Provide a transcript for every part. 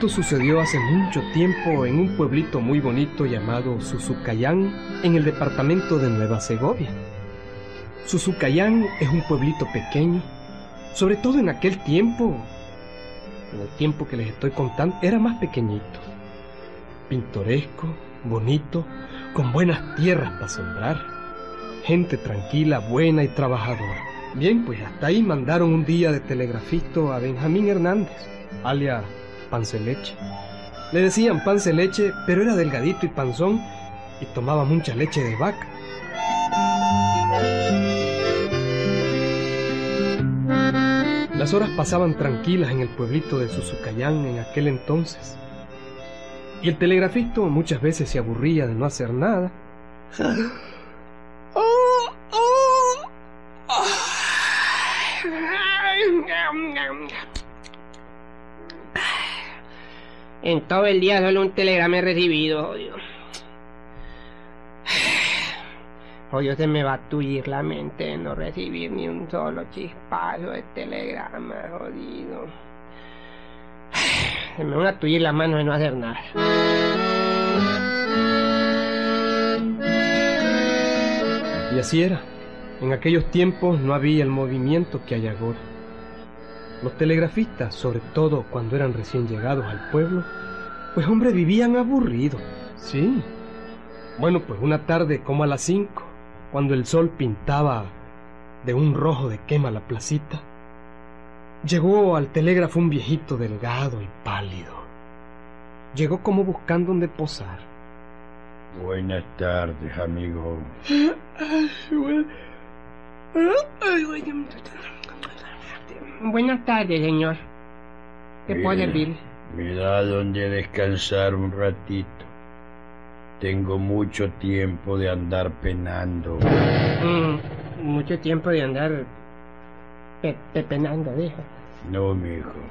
Esto sucedió hace mucho tiempo en un pueblito muy bonito llamado Suzucayán, en el departamento de Nueva Segovia. Suzucayán es un pueblito pequeño, sobre todo en aquel tiempo, en el tiempo que les estoy contando, era más pequeñito, pintoresco, bonito, con buenas tierras para sembrar, gente tranquila, buena y trabajadora. Bien, pues hasta ahí mandaron un día de telegrafista a Benjamín Hernández, alias Panceleche. Le decían Panceleche, pero era delgadito y panzón y tomaba mucha leche de vaca. Las horas pasaban tranquilas en el pueblito de Suzucayán en aquel entonces. Y el telegrafista muchas veces se aburría de no hacer nada. En todo el día solo un telegrama he recibido, jodido. Hoy se me va a tullir la mente de no recibir ni un solo chispazo de telegrama, jodido. Se me van a tullir las manos de no hacer nada. Y así era. En aquellos tiempos no había el movimiento que hay ahora. Los telegrafistas, sobre todo cuando eran recién llegados al pueblo, pues hombre, vivían aburridos. Sí. Bueno, pues una tarde como a las cinco, cuando el sol pintaba de un rojo de quema la placita, llegó al telégrafo un viejito delgado y pálido. Llegó como buscando donde posar. Buenas tardes, amigo. Buenas tardes, señor. ¿Qué puedo Mire, servirle? Me da donde descansar un ratito. Tengo mucho tiempo de andar penando. Mm, mucho tiempo de andar pe- pepenando, dijo. No, mijo.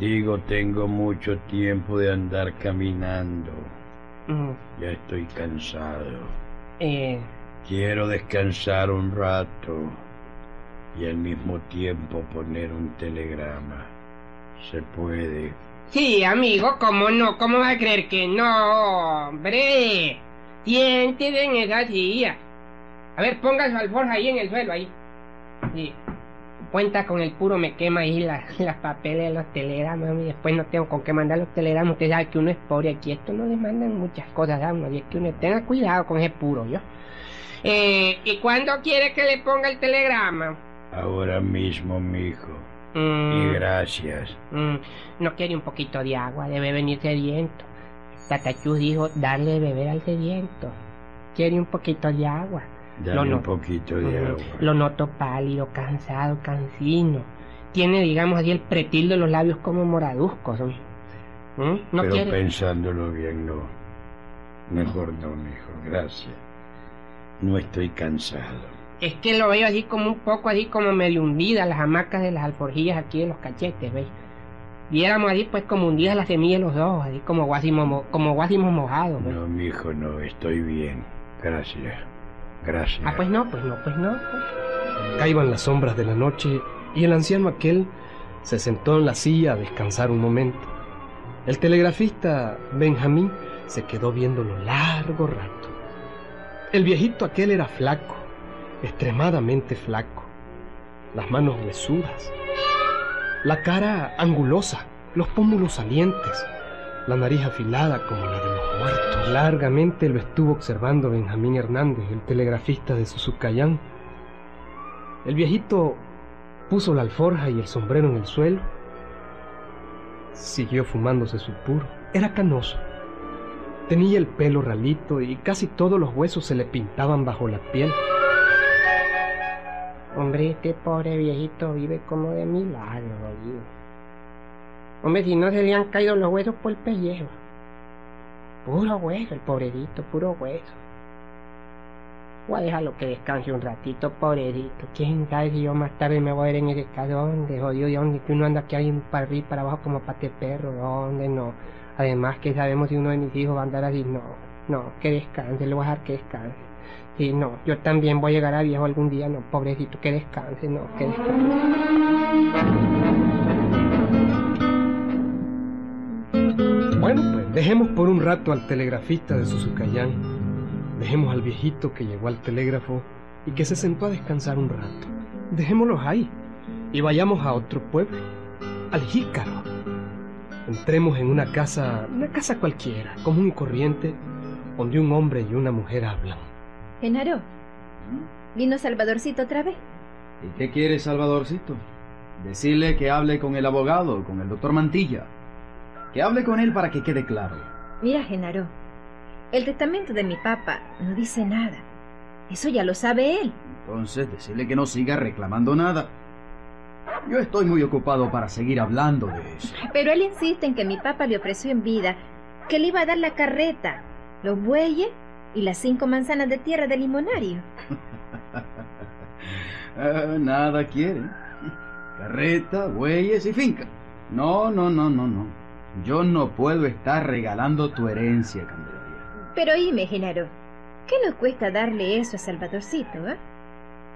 Digo, tengo mucho tiempo de andar caminando. Mm, Ya estoy cansado. eh, Quiero descansar un rato y al mismo tiempo poner un telegrama. Se puede. Sí, amigo, ¿cómo no? ¿Cómo va a creer que no, hombre? Siéntese en esa silla. A ver, ponga su alforja ahí en el suelo, ahí. Sí. Cuenta con el puro me quema ahí las, las papeles de los telegramas y después no tengo con qué mandar los telegramas. Usted sabe que uno es pobre aquí, esto no le mandan muchas cosas a uno y es que uno tenga cuidado con ese puro, ¿yo? Eh, ¿Y cuándo quiere que le ponga el telegrama? Ahora mismo, mijo. Mm. Y gracias. Mm, no quiere un poquito de agua, debe venir sediento. Tatachú dijo darle de beber al sediento. Quiere un poquito de agua. No. un poquito de Mm, agua. Lo noto pálido, cansado, cansino. Tiene, digamos así, el pretil de los labios como moraduzcos. ¿no? ¿Mm? ¿No Pero quiere? pensándolo bien, no. Mejor no, mijo. Gracias. No estoy cansado. Es que lo veo así como un poco así como medio hundida las hamacas de las alforjillas aquí de los cachetes, ¿veis? Viéramos así pues como hundidas las semillas de los ojos, así como guásimos, mo- como guásimos mojados. No, mijo, no. Estoy bien. Gracias. Gracias. Ah, pues no, pues no, pues no. Caíban las sombras de la noche y el anciano aquel se sentó en la silla a descansar un momento. El telegrafista Benjamín se quedó viéndolo largo rato. El viejito aquel era flaco, extremadamente flaco, las manos huesudas, la cara angulosa, los pómulos salientes, la nariz afilada como la de los muertos. Largamente lo estuvo observando Benjamín Hernández, el telegrafista de Suzucayán. El viejito puso la alforja y el sombrero en el suelo. Siguió fumándose su puro. Era canoso. Tenía el pelo ralito y casi todos los huesos se le pintaban bajo la piel. Hombre, este pobre viejito vive como de milagro, jodido. Hombre, si no se le han caído los huesos por el pellejo. Puro hueso, el pobrecito, puro hueso. Voy a que descanse un ratito, pobrecito. Quién sabe si yo más tarde me voy a ir en ese caso, ¿dónde, jodido? ¿De dónde? Que uno anda aquí ahí para arriba y para abajo como pate perro, ¿dónde? No. Además, que sabemos si uno de mis hijos va a andar así, no. No, que descanse, le voy a dejar que descanse. Sí, no, yo también voy a llegar a viejo algún día, no, pobrecito, que descanse, no, que descanse. Dejemos por un rato al telegrafista de Suzucayán. Dejemos al viejito que llegó al telégrafo y que se sentó a descansar un rato. Dejémoslos ahí y vayamos a otro pueblo, al Jícaro. Entremos en una casa, una casa cualquiera, común y corriente, donde un hombre y una mujer hablan. Genaro, ¿vino Salvadorcito otra vez? ¿Y qué quiere Salvadorcito? Decirle que hable con el abogado, con el doctor Mantilla. Que hable con él para que quede claro. Mira, Genaro, el testamento de mi papá no dice nada. Eso ya lo sabe él. Entonces, decirle que no siga reclamando nada. Yo estoy muy ocupado para seguir hablando de eso. Pero él insiste en que mi papá le ofreció en vida que le iba a dar la carreta, los bueyes y las cinco manzanas de tierra del limonario. Ah, nada quiere. Carreta, bueyes y finca. No, no, no, no, no. Yo no puedo estar regalando tu herencia, Candelaria. Pero dime, Genaro, ¿qué nos cuesta darle eso a Salvadorcito, eh?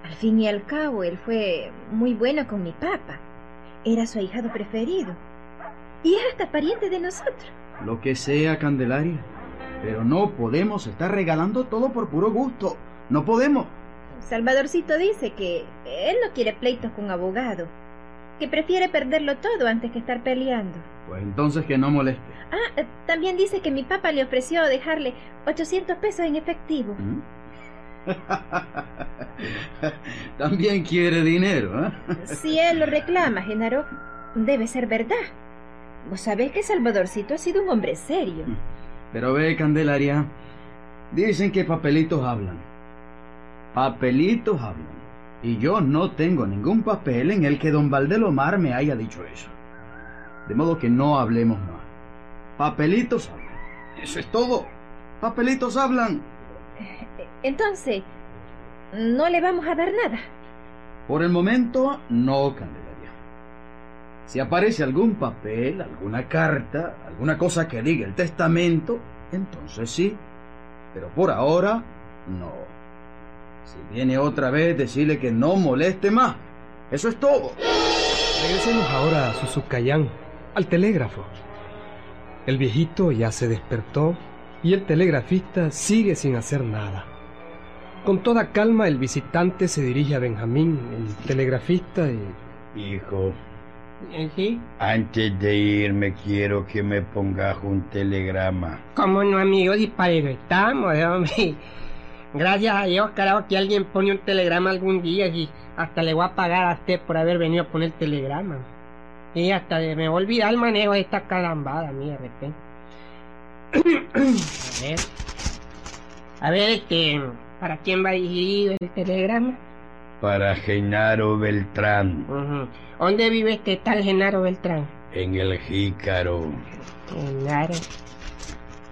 Al fin y al cabo, él fue muy bueno con mi papá. Era su ahijado preferido. Y es hasta pariente de nosotros. Lo que sea, Candelaria. Pero no podemos estar regalando todo por puro gusto. No podemos. Salvadorcito dice que él no quiere pleitos con abogado, que prefiere perderlo todo antes que estar peleando. Pues entonces que no moleste. Ah, eh, también dice que mi papá le ofreció dejarle 800 pesos en efectivo. ¿Mm? También quiere dinero, ¿eh? Si él lo reclama, Genaro, debe ser verdad. Vos sabés que Salvadorcito ha sido un hombre serio. Pero ve, Candelaria, dicen que papelitos hablan. Papelitos hablan. Y yo no tengo ningún papel en el que don Valdelomar me haya dicho eso. De modo que no hablemos más. Papelitos hablan. Eso es todo. Papelitos hablan. Entonces, no le vamos a dar nada. Por el momento, no, Candelaria. Si aparece algún papel, alguna carta, alguna cosa que diga el testamento, entonces sí. Pero por ahora, no. Si viene otra vez, decirle que no moleste más. Eso es todo. Regresemos ahora a Suzucayán, al telégrafo. El viejito ya se despertó y el telegrafista sigue sin hacer nada. Con toda calma el visitante se dirige a Benjamín, el telegrafista, y... Hijo, ¿Sí? antes de irme quiero que me pongas un telegrama. ¿Cómo no, amigos? Y para eso estamos, eh, hombre. Gracias a Dios, carajo, que alguien pone un telegrama algún día y hasta le voy a pagar a usted por haber venido a poner telegrama. Y hasta de- me voy a olvidar el manejo de esta carambada, a mí de repente. a ver. A ver, este, ¿para quién va dirigido el telegrama? Para Genaro Beltrán. ¿Dónde vive este tal Genaro Beltrán? en el Jícaro. Genaro.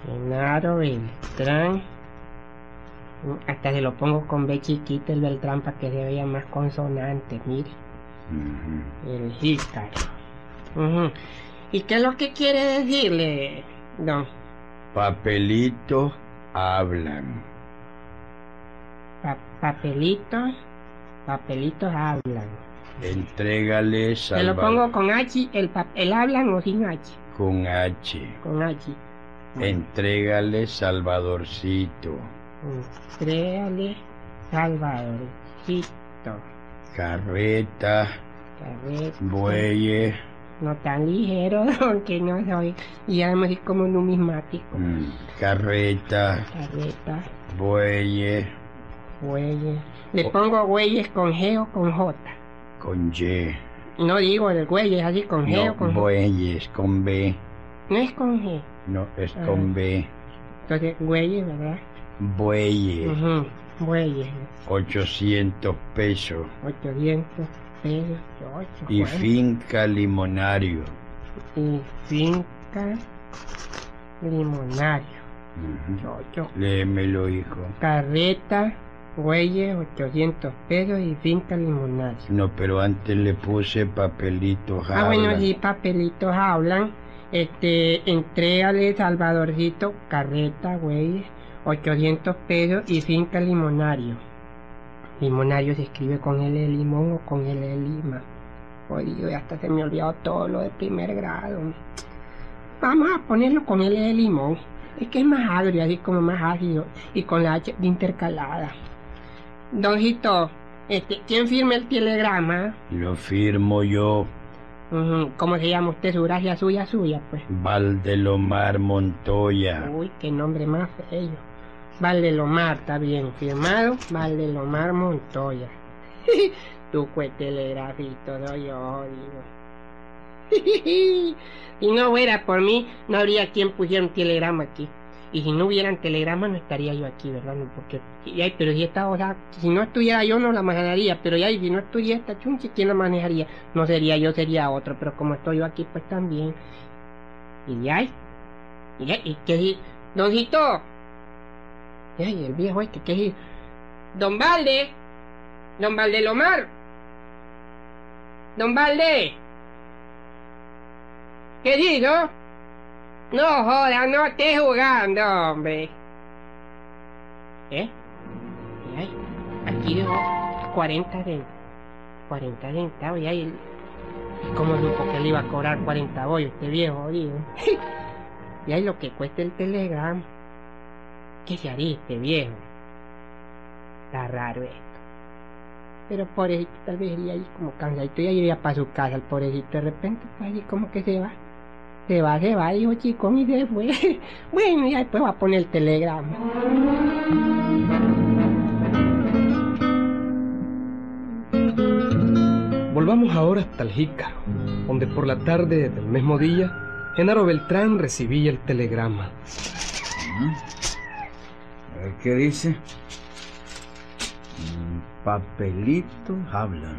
Genaro Beltrán. Hasta se lo pongo con B chiquita el Beltrán para que se vea más consonante, mire. El jícaro. ¿Y qué es lo que quiere decirle, don? Papelitos hablan. Pa- papelitos. Papelitos hablan. Entrégale Se lo pongo con H, el, pa- el hablan o sin H. con H. Con H. Entrégale Salvadorcito. Entréale Salvadorcito. Carreta, Carreta. bueyes, No tan ligero, aunque no soy. Y además es como numismático. mm, carreta, Carreta, bueyes, güeyes. Le pongo güeyes con G o con J. con Y. No digo el güeyes así con G o No, con J. bueyes, con B. No es con G. No, es Ah. con B. Entonces, güeyes, ¿verdad? Bueyes, Ujú, Güeyes. 800 pesos. 800 pesos. Y bueno. finca limonario. Y finca limonario. Ujú. Ocho. Léemelo, hijo. Carreta, güeyes, 800 pesos y finca limonario. No, pero antes le puse papelitos. Ah, bueno, hablan. sí, papelitos hablan. Este, entrégale Salvadorcito, carreta, güey, 800 pesos y finca limonario. Limonario se escribe con L de limón o con L de lima. Jodido, hasta se me olvidó todo lo de primer grado. vamos a ponerlo con L de limón. Es que es más agrio, así como más ácido. Y con la H de intercalada. Doncito, este, ¿quién firma el telegrama? Lo firmo yo, ¿Cómo se llama usted? Su gracia suya, suya, pues. Valdelomar Montoya. Uy, qué nombre más feo. Valdelomar, está bien firmado. Valdelomar Montoya. tu telegrafito, doy yo, digo. si no fuera por mí, no habría quien pusiera un telegrama aquí. Y si no hubieran telegramas, no estaría yo aquí, ¿verdad? Porque, y ay, pero si esta, o sea, si no estuviera yo, no la manejaría. Pero ya, y si no estuviera esta chunchi, ¿quién la manejaría? No sería yo, sería otro. Pero como estoy yo aquí, pues también. Y ya, y ya, y que si, doncito. Ya, y el viejo este, que si, don Valde, don Valdelomar, don Valde. ¿Qué digo? No joda, no estés jugando, hombre. ¿Eh? Ay, aquí dejó 40 de 40 centavos y ahí ¿Cómo supo que le iba a cobrar 40 bollos este viejo, digo? y ahí lo que cuesta el telegrama. ¿Qué se haría este viejo? Está raro esto. Pero pobrecito, tal vez iría ahí como cansadito y iría para su casa el pobrecito. De repente, pues ahí como que se va. Se va, se va, dijo chico, y se fue. bueno, ya después va a poner el telegrama. Volvamos ahora hasta el Jícaro, donde por la tarde del mismo día, Genaro Beltrán recibía el telegrama. A ver qué dice. Papelitos hablan.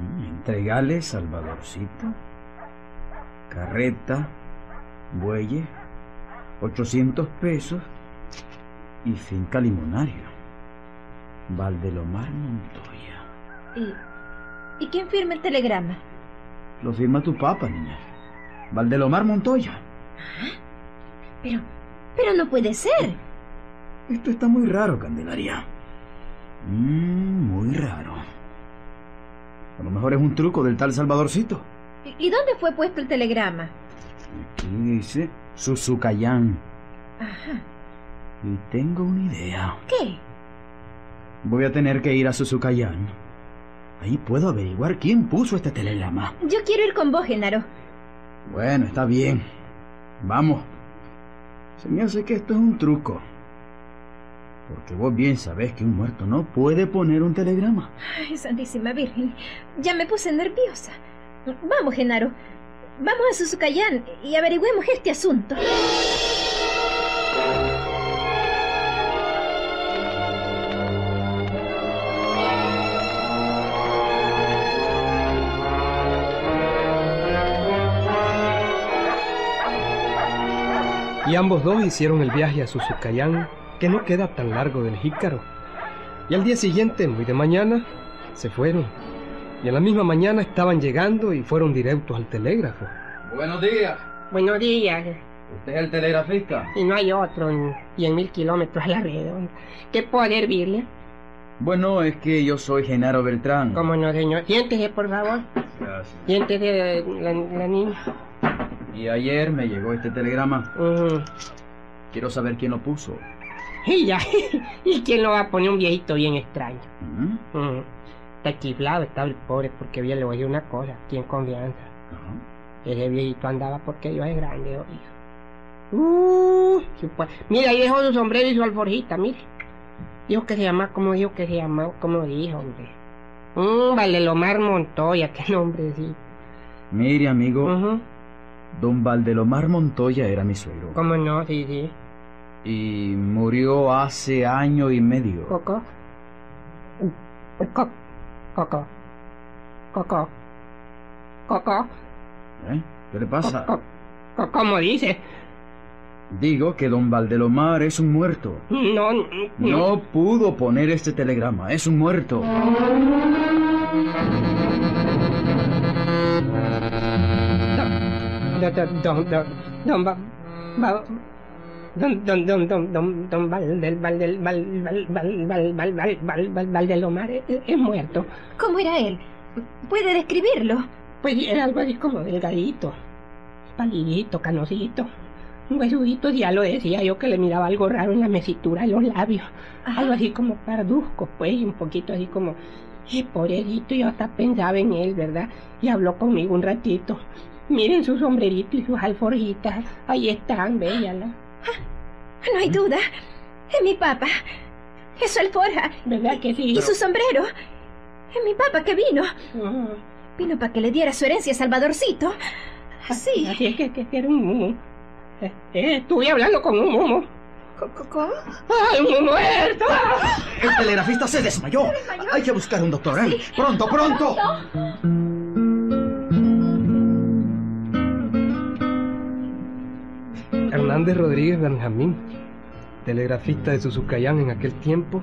Mm, Entregale Salvadorcito. Carreta, bueyes, 800 pesos y finca limonario. Valdelomar Montoya. ¿Y, ¿Y quién firma el telegrama? Lo firma tu papá, niña. Valdelomar Montoya. Pero, pero no puede ser. Esto está muy raro, Candelaria. Mm, muy raro. A lo mejor es un truco del tal Salvadorcito. ¿Y, dónde fue puesto el telegrama? Aquí dice Suzucayán. Ajá. Y tengo una idea. ¿Qué? Voy a tener que ir a Suzucayán. Ahí puedo averiguar quién puso este telegrama. Yo quiero ir con vos, Genaro. Bueno, está bien. Vamos. Se me hace que esto es un truco. Porque vos bien sabés que un muerto no puede poner un telegrama. Ay, Santísima Virgen. Ya me puse nerviosa. Vamos, Genaro. Vamos a Suzucayán y averigüemos este asunto. Y ambos dos hicieron el viaje a Suzucayán, que no queda tan largo del Jícaro. Y al día siguiente, muy de mañana, se fueron. Y en la misma mañana estaban llegando y fueron directos al telégrafo. Buenos días. Buenos días. ¿Usted es el telegrafista? Y no hay otro en 100 mil kilómetros a la redonda. ¿Qué puedo servirle? Bueno, es que yo soy Genaro Beltrán. ¿Cómo no, señor? Siéntese, por favor. Gracias. Siéntese, la, la niña. Y ayer me llegó este telegrama. Quiero saber quién lo puso. Y ya. ¿Y quién lo va a poner un viejito bien extraño? Chiflado, está el pobre, porque bien le voy a decir una cosa, aquí en confianza. Ese viejito andaba porque yo es grande, oiga. Uh, sí, pues. Mira, ahí dejó su sombrero y su alforjita, mire. Dijo que se llama, ¿cómo dijo que se llama? ¿Cómo dijo, hombre? Mmm, Valdelomar Montoya, qué nombre, sí. Mire, amigo, don Valdelomar Montoya era mi suegro. ¿Cómo no? Sí, sí. Y murió hace año y medio. Coco. Coco. Coco. Coco. Coco. ¿Eh? ¿Qué le pasa? Co- co- ¿Cómo dice? Digo que don Valdelomar es un muerto. No, no. No pudo poner este telegrama. Es un muerto. Don, don, don, don don don don don don Valdel Valdel Valdel Valdel Valdelomar es muerto. ¿Cómo era él? ¿Puede describirlo? Pues era algo así como delgadito, palidito, canosito, huesudito, ya lo decía yo que le miraba algo raro en la mesitura de los labios, Ajá. algo así como parduzco, pues, un poquito así como, y pobrecito, yo hasta pensaba en él, ¿verdad? Y habló conmigo un ratito. Miren su sombrerito y sus alforjitas, ahí están, véanlas. No hay duda. Es mi papá. Es su alforja. ¿Verdad que sí? Y su sombrero. Es mi papá que vino. Ah, Vino para que le diera su herencia a Salvadorcito. Sí. Así es que, que, que era un mumu. Eh, eh, estuve hablando con un co- ¿Cómo? ¡Ay, un muerto! El telegrafista se desmayó. Hay que buscar un doctor, ¿eh? Pronto, pronto. Hernández Rodríguez Benjamín, telegrafista de Suzucayán en aquel tiempo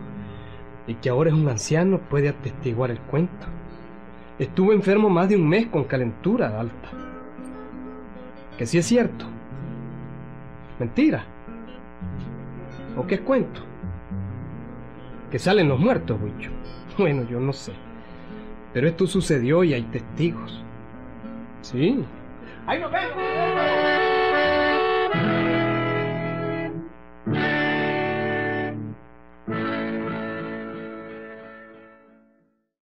y que ahora es un anciano, puede atestiguar el cuento. Estuvo enfermo más de un mes con calentura alta. Que sí es cierto. Mentira. ¿O qué es cuento? Que salen los muertos, Huicho. Bueno, yo no sé. Pero esto sucedió y hay testigos. Sí. ¡Ahí nos!